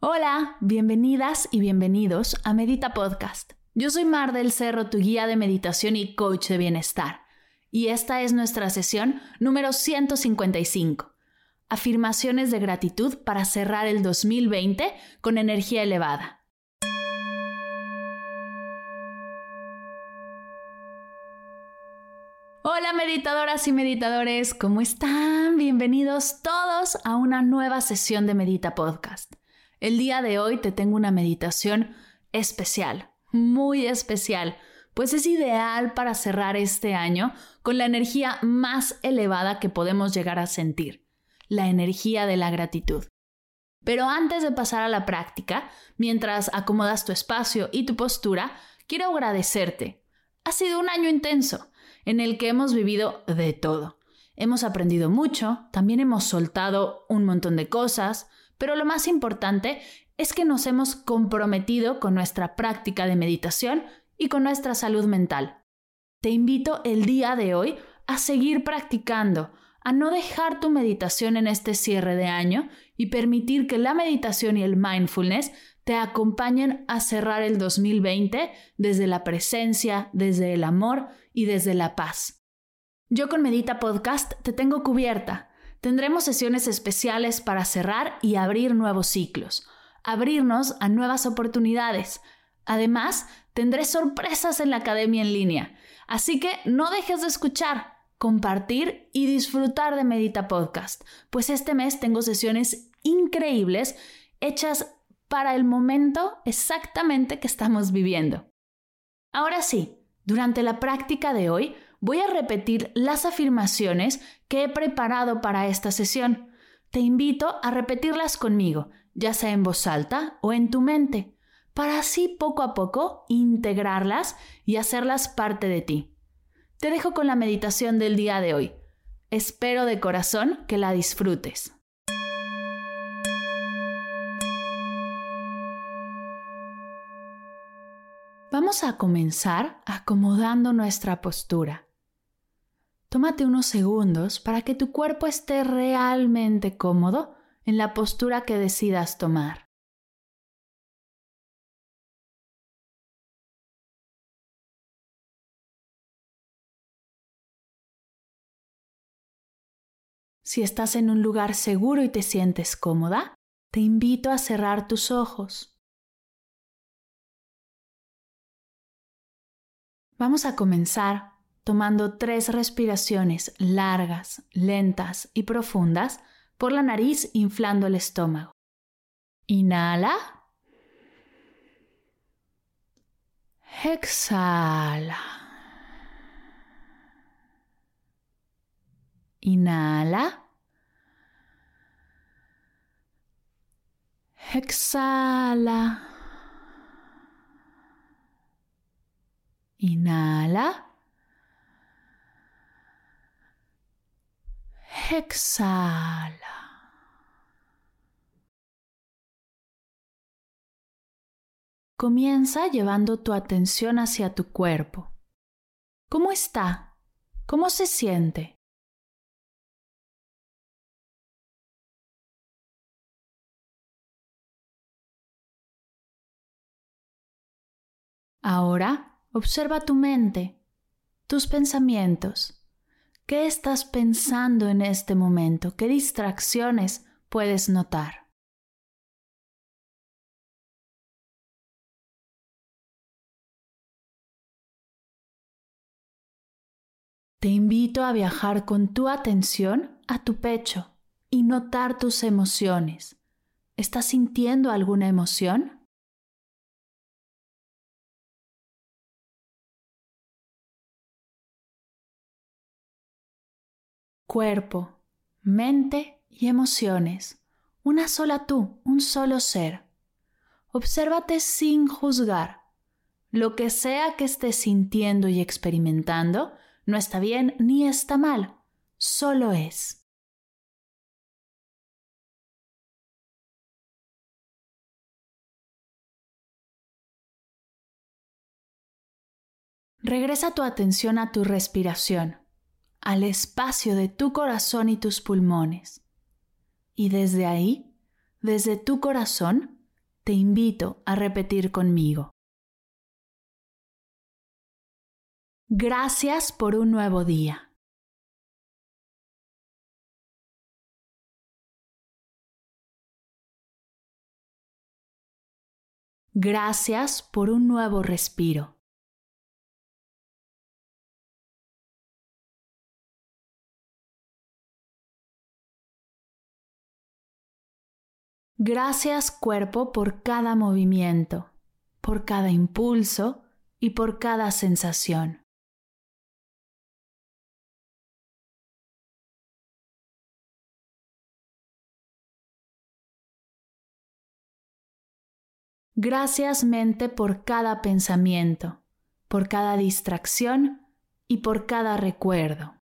Hola, bienvenidas y bienvenidos a Medita Podcast. Yo soy Mar del Cerro, tu guía de meditación y coach de bienestar. Y esta es nuestra sesión número 155. Afirmaciones de gratitud para cerrar el 2020 con energía elevada. Hola meditadoras y meditadores, ¿cómo están? Bienvenidos todos a una nueva sesión de Medita Podcast. El día de hoy te tengo una meditación especial, muy especial, pues es ideal para cerrar este año con la energía más elevada que podemos llegar a sentir, la energía de la gratitud. Pero antes de pasar a la práctica, mientras acomodas tu espacio y tu postura, quiero agradecerte. Ha sido un año intenso en el que hemos vivido de todo. Hemos aprendido mucho, también hemos soltado un montón de cosas, pero lo más importante es que nos hemos comprometido con nuestra práctica de meditación y con nuestra salud mental. Te invito el día de hoy a seguir practicando, a no dejar tu meditación en este cierre de año y permitir que la meditación y el mindfulness te acompañen a cerrar el 2020 desde la presencia, desde el amor y desde la paz. Yo con Medita Podcast te tengo cubierta. Tendremos sesiones especiales para cerrar y abrir nuevos ciclos, abrirnos a nuevas oportunidades. Además, tendré sorpresas en la academia en línea. Así que no dejes de escuchar, compartir y disfrutar de Medita Podcast, pues este mes tengo sesiones increíbles hechas para el momento exactamente que estamos viviendo. Ahora sí, durante la práctica de hoy voy a repetir las afirmaciones que he preparado para esta sesión. Te invito a repetirlas conmigo, ya sea en voz alta o en tu mente, para así poco a poco integrarlas y hacerlas parte de ti. Te dejo con la meditación del día de hoy. Espero de corazón que la disfrutes. Vamos a comenzar acomodando nuestra postura. Tómate unos segundos para que tu cuerpo esté realmente cómodo en la postura que decidas tomar. Si estás en un lugar seguro y te sientes cómoda, te invito a cerrar tus ojos. Vamos a comenzar tomando tres respiraciones largas, lentas y profundas por la nariz inflando el estómago. Inhala. Exhala. Inhala. Exhala. Inhala. Exhala. Comienza llevando tu atención hacia tu cuerpo. ¿Cómo está? ¿Cómo se siente? Ahora Observa tu mente, tus pensamientos. ¿Qué estás pensando en este momento? ¿Qué distracciones puedes notar? Te invito a viajar con tu atención a tu pecho y notar tus emociones. ¿Estás sintiendo alguna emoción? Cuerpo, mente y emociones, una sola tú, un solo ser. obsérvate sin juzgar. Lo que sea que estés sintiendo y experimentando no está bien ni está mal, solo es. Regresa tu atención a tu respiración, al espacio de tu corazón y tus pulmones. Y desde ahí, desde tu corazón, te invito a repetir conmigo. Gracias por un nuevo día. Gracias por un nuevo respiro. Gracias cuerpo por cada movimiento, por cada impulso y por cada sensación. Gracias mente por cada pensamiento, por cada distracción y por cada recuerdo.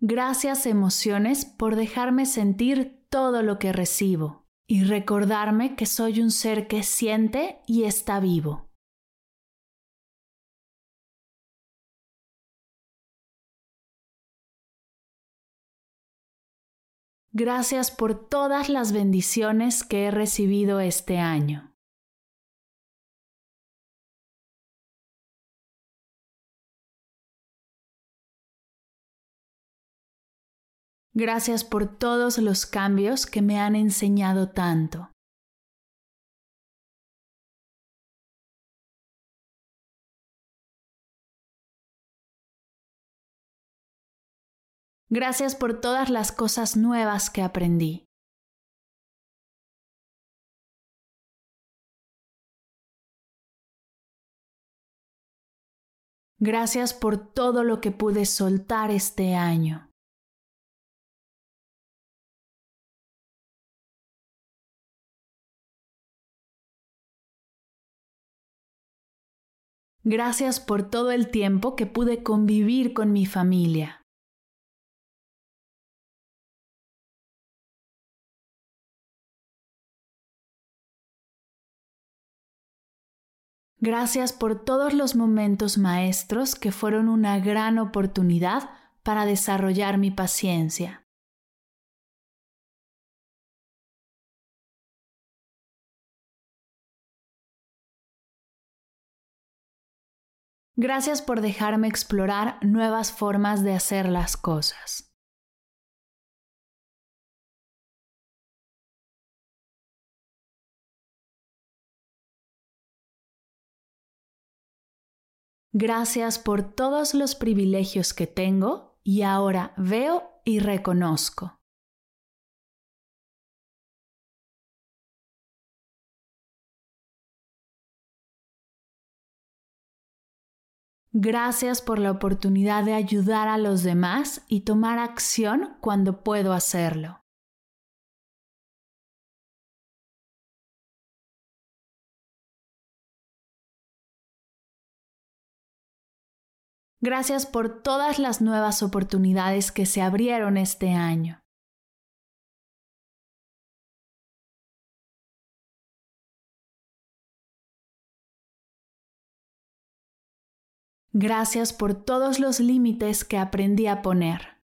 Gracias emociones por dejarme sentir todo lo que recibo y recordarme que soy un ser que siente y está vivo. Gracias por todas las bendiciones que he recibido este año. Gracias por todos los cambios que me han enseñado tanto. Gracias por todas las cosas nuevas que aprendí. Gracias por todo lo que pude soltar este año. Gracias por todo el tiempo que pude convivir con mi familia. Gracias por todos los momentos maestros que fueron una gran oportunidad para desarrollar mi paciencia. Gracias por dejarme explorar nuevas formas de hacer las cosas. Gracias por todos los privilegios que tengo y ahora veo y reconozco. Gracias por la oportunidad de ayudar a los demás y tomar acción cuando puedo hacerlo. Gracias por todas las nuevas oportunidades que se abrieron este año. Gracias por todos los límites que aprendí a poner.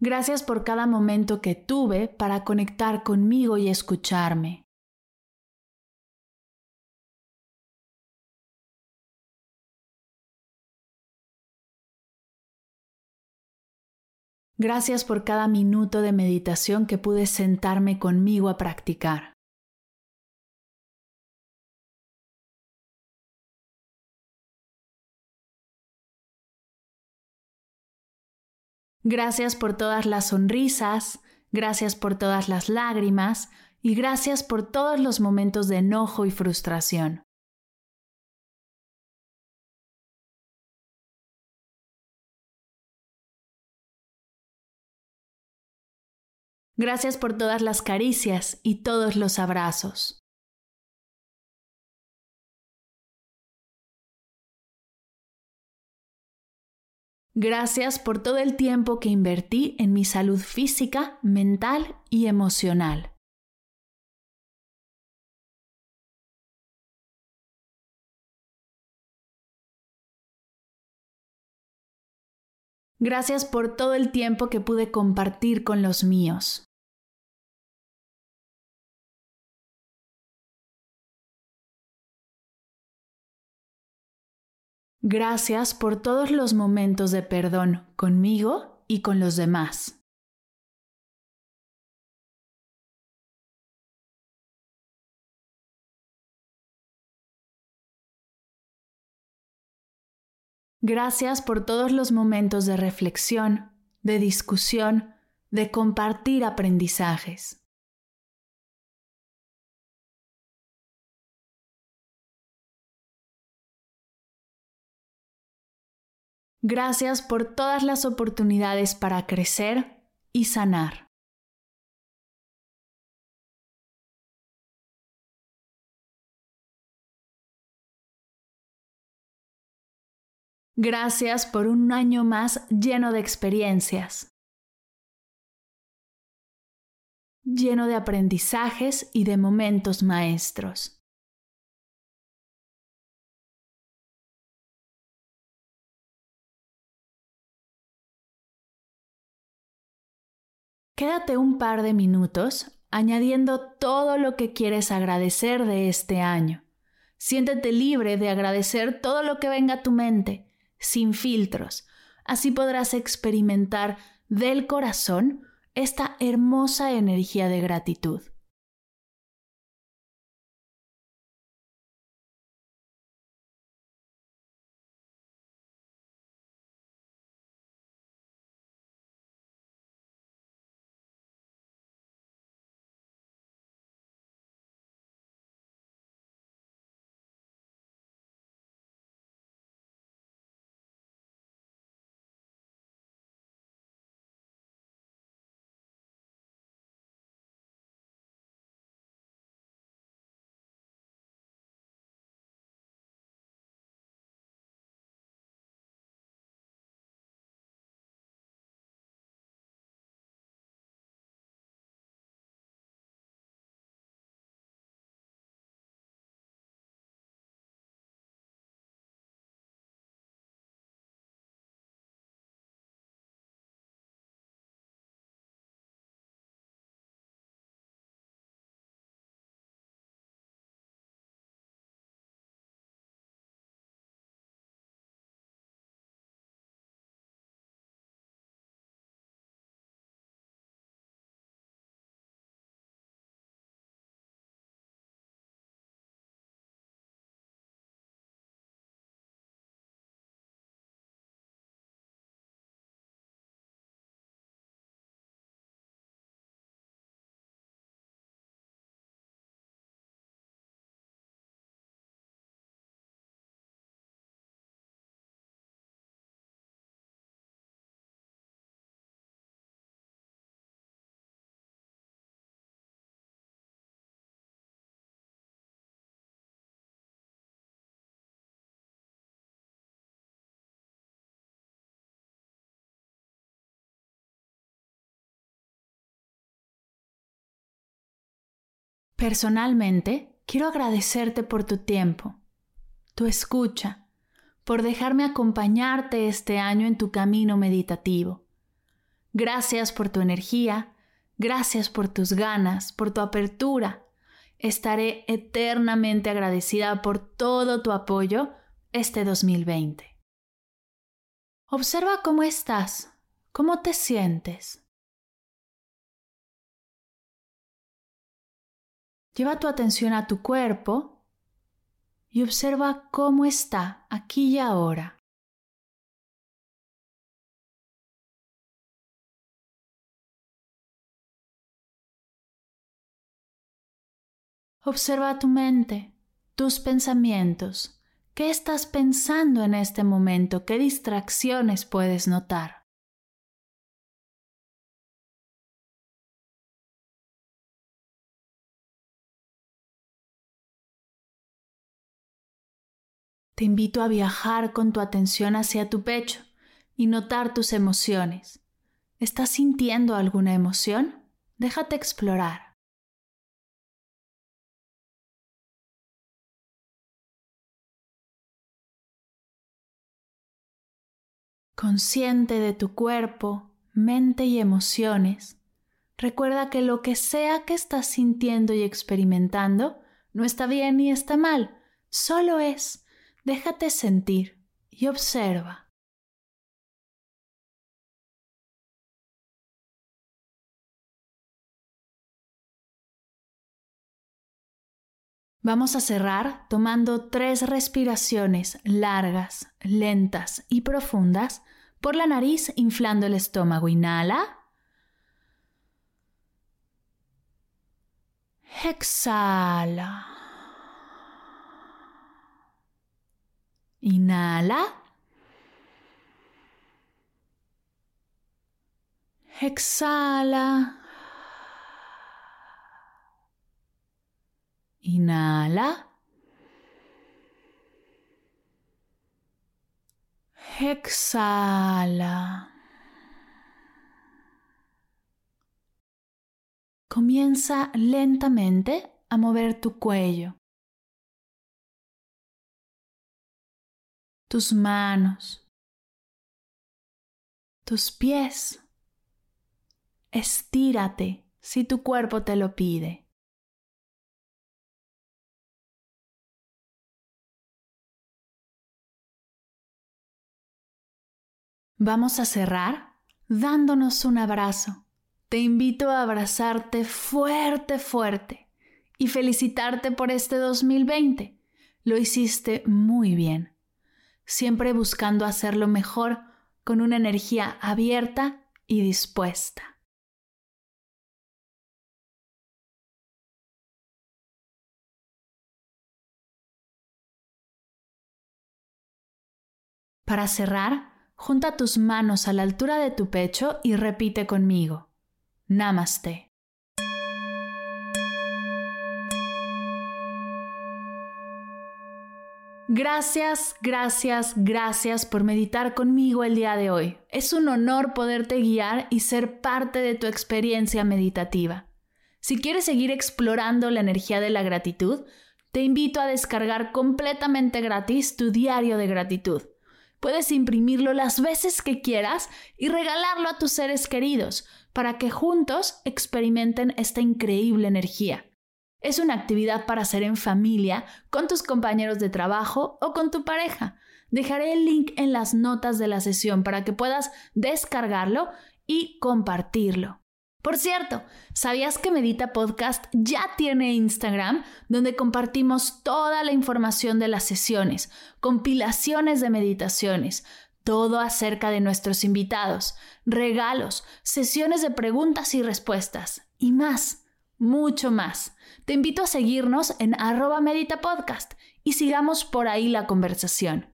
Gracias por cada momento que tuve para conectar conmigo y escucharme. Gracias por cada minuto de meditación que pude sentarme conmigo a practicar. Gracias por todas las sonrisas, gracias por todas las lágrimas y gracias por todos los momentos de enojo y frustración. Gracias por todas las caricias y todos los abrazos. Gracias por todo el tiempo que invertí en mi salud física, mental y emocional. Gracias por todo el tiempo que pude compartir con los míos. Gracias por todos los momentos de perdón conmigo y con los demás. Gracias por todos los momentos de reflexión, de discusión, de compartir aprendizajes. Gracias por todas las oportunidades para crecer y sanar. Gracias por un año más lleno de experiencias, lleno de aprendizajes y de momentos maestros. Quédate un par de minutos añadiendo todo lo que quieres agradecer de este año. Siéntete libre de agradecer todo lo que venga a tu mente, sin filtros. Así podrás experimentar del corazón esta hermosa energía de gratitud. Personalmente, quiero agradecerte por tu tiempo, tu escucha, por dejarme acompañarte este año en tu camino meditativo. Gracias por tu energía, gracias por tus ganas, por tu apertura. Estaré eternamente agradecida por todo tu apoyo este 2020. Observa cómo estás, cómo te sientes. Lleva tu atención a tu cuerpo y observa cómo está aquí y ahora. Observa tu mente, tus pensamientos. ¿Qué estás pensando en este momento? ¿Qué distracciones puedes notar? Te invito a viajar con tu atención hacia tu pecho y notar tus emociones. ¿Estás sintiendo alguna emoción? Déjate explorar. Consciente de tu cuerpo, mente y emociones, recuerda que lo que sea que estás sintiendo y experimentando no está bien ni está mal, solo es Déjate sentir y observa. Vamos a cerrar tomando tres respiraciones largas, lentas y profundas por la nariz inflando el estómago. Inhala. Exhala. Inhala. Exhala. Inhala. Exhala. Comienza lentamente a mover tu cuello. Tus manos, tus pies. Estírate si tu cuerpo te lo pide. Vamos a cerrar dándonos un abrazo. Te invito a abrazarte fuerte, fuerte y felicitarte por este 2020. Lo hiciste muy bien siempre buscando hacerlo mejor con una energía abierta y dispuesta. Para cerrar, junta tus manos a la altura de tu pecho y repite conmigo. Namaste. Gracias, gracias, gracias por meditar conmigo el día de hoy. Es un honor poderte guiar y ser parte de tu experiencia meditativa. Si quieres seguir explorando la energía de la gratitud, te invito a descargar completamente gratis tu diario de gratitud. Puedes imprimirlo las veces que quieras y regalarlo a tus seres queridos para que juntos experimenten esta increíble energía. Es una actividad para hacer en familia, con tus compañeros de trabajo o con tu pareja. Dejaré el link en las notas de la sesión para que puedas descargarlo y compartirlo. Por cierto, ¿sabías que Medita Podcast ya tiene Instagram donde compartimos toda la información de las sesiones, compilaciones de meditaciones, todo acerca de nuestros invitados, regalos, sesiones de preguntas y respuestas y más, mucho más? Te invito a seguirnos en arroba meditapodcast y sigamos por ahí la conversación.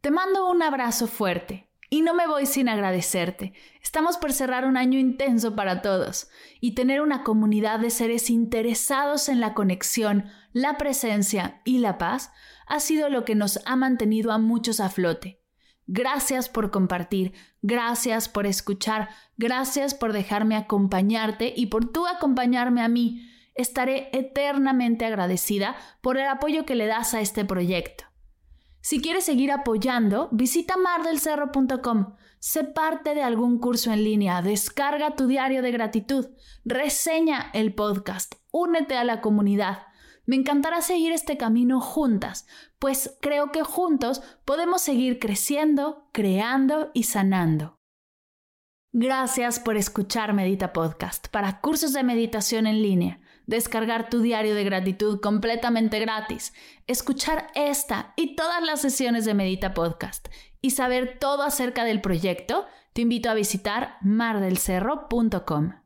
Te mando un abrazo fuerte y no me voy sin agradecerte. Estamos por cerrar un año intenso para todos y tener una comunidad de seres interesados en la conexión, la presencia y la paz ha sido lo que nos ha mantenido a muchos a flote. Gracias por compartir, gracias por escuchar, gracias por dejarme acompañarte y por tú acompañarme a mí. Estaré eternamente agradecida por el apoyo que le das a este proyecto. Si quieres seguir apoyando, visita mardelcerro.com, sé parte de algún curso en línea, descarga tu diario de gratitud, reseña el podcast, únete a la comunidad. Me encantará seguir este camino juntas, pues creo que juntos podemos seguir creciendo, creando y sanando. Gracias por escuchar Medita Podcast para cursos de meditación en línea descargar tu diario de gratitud completamente gratis, escuchar esta y todas las sesiones de Medita Podcast y saber todo acerca del proyecto, te invito a visitar mardelcerro.com.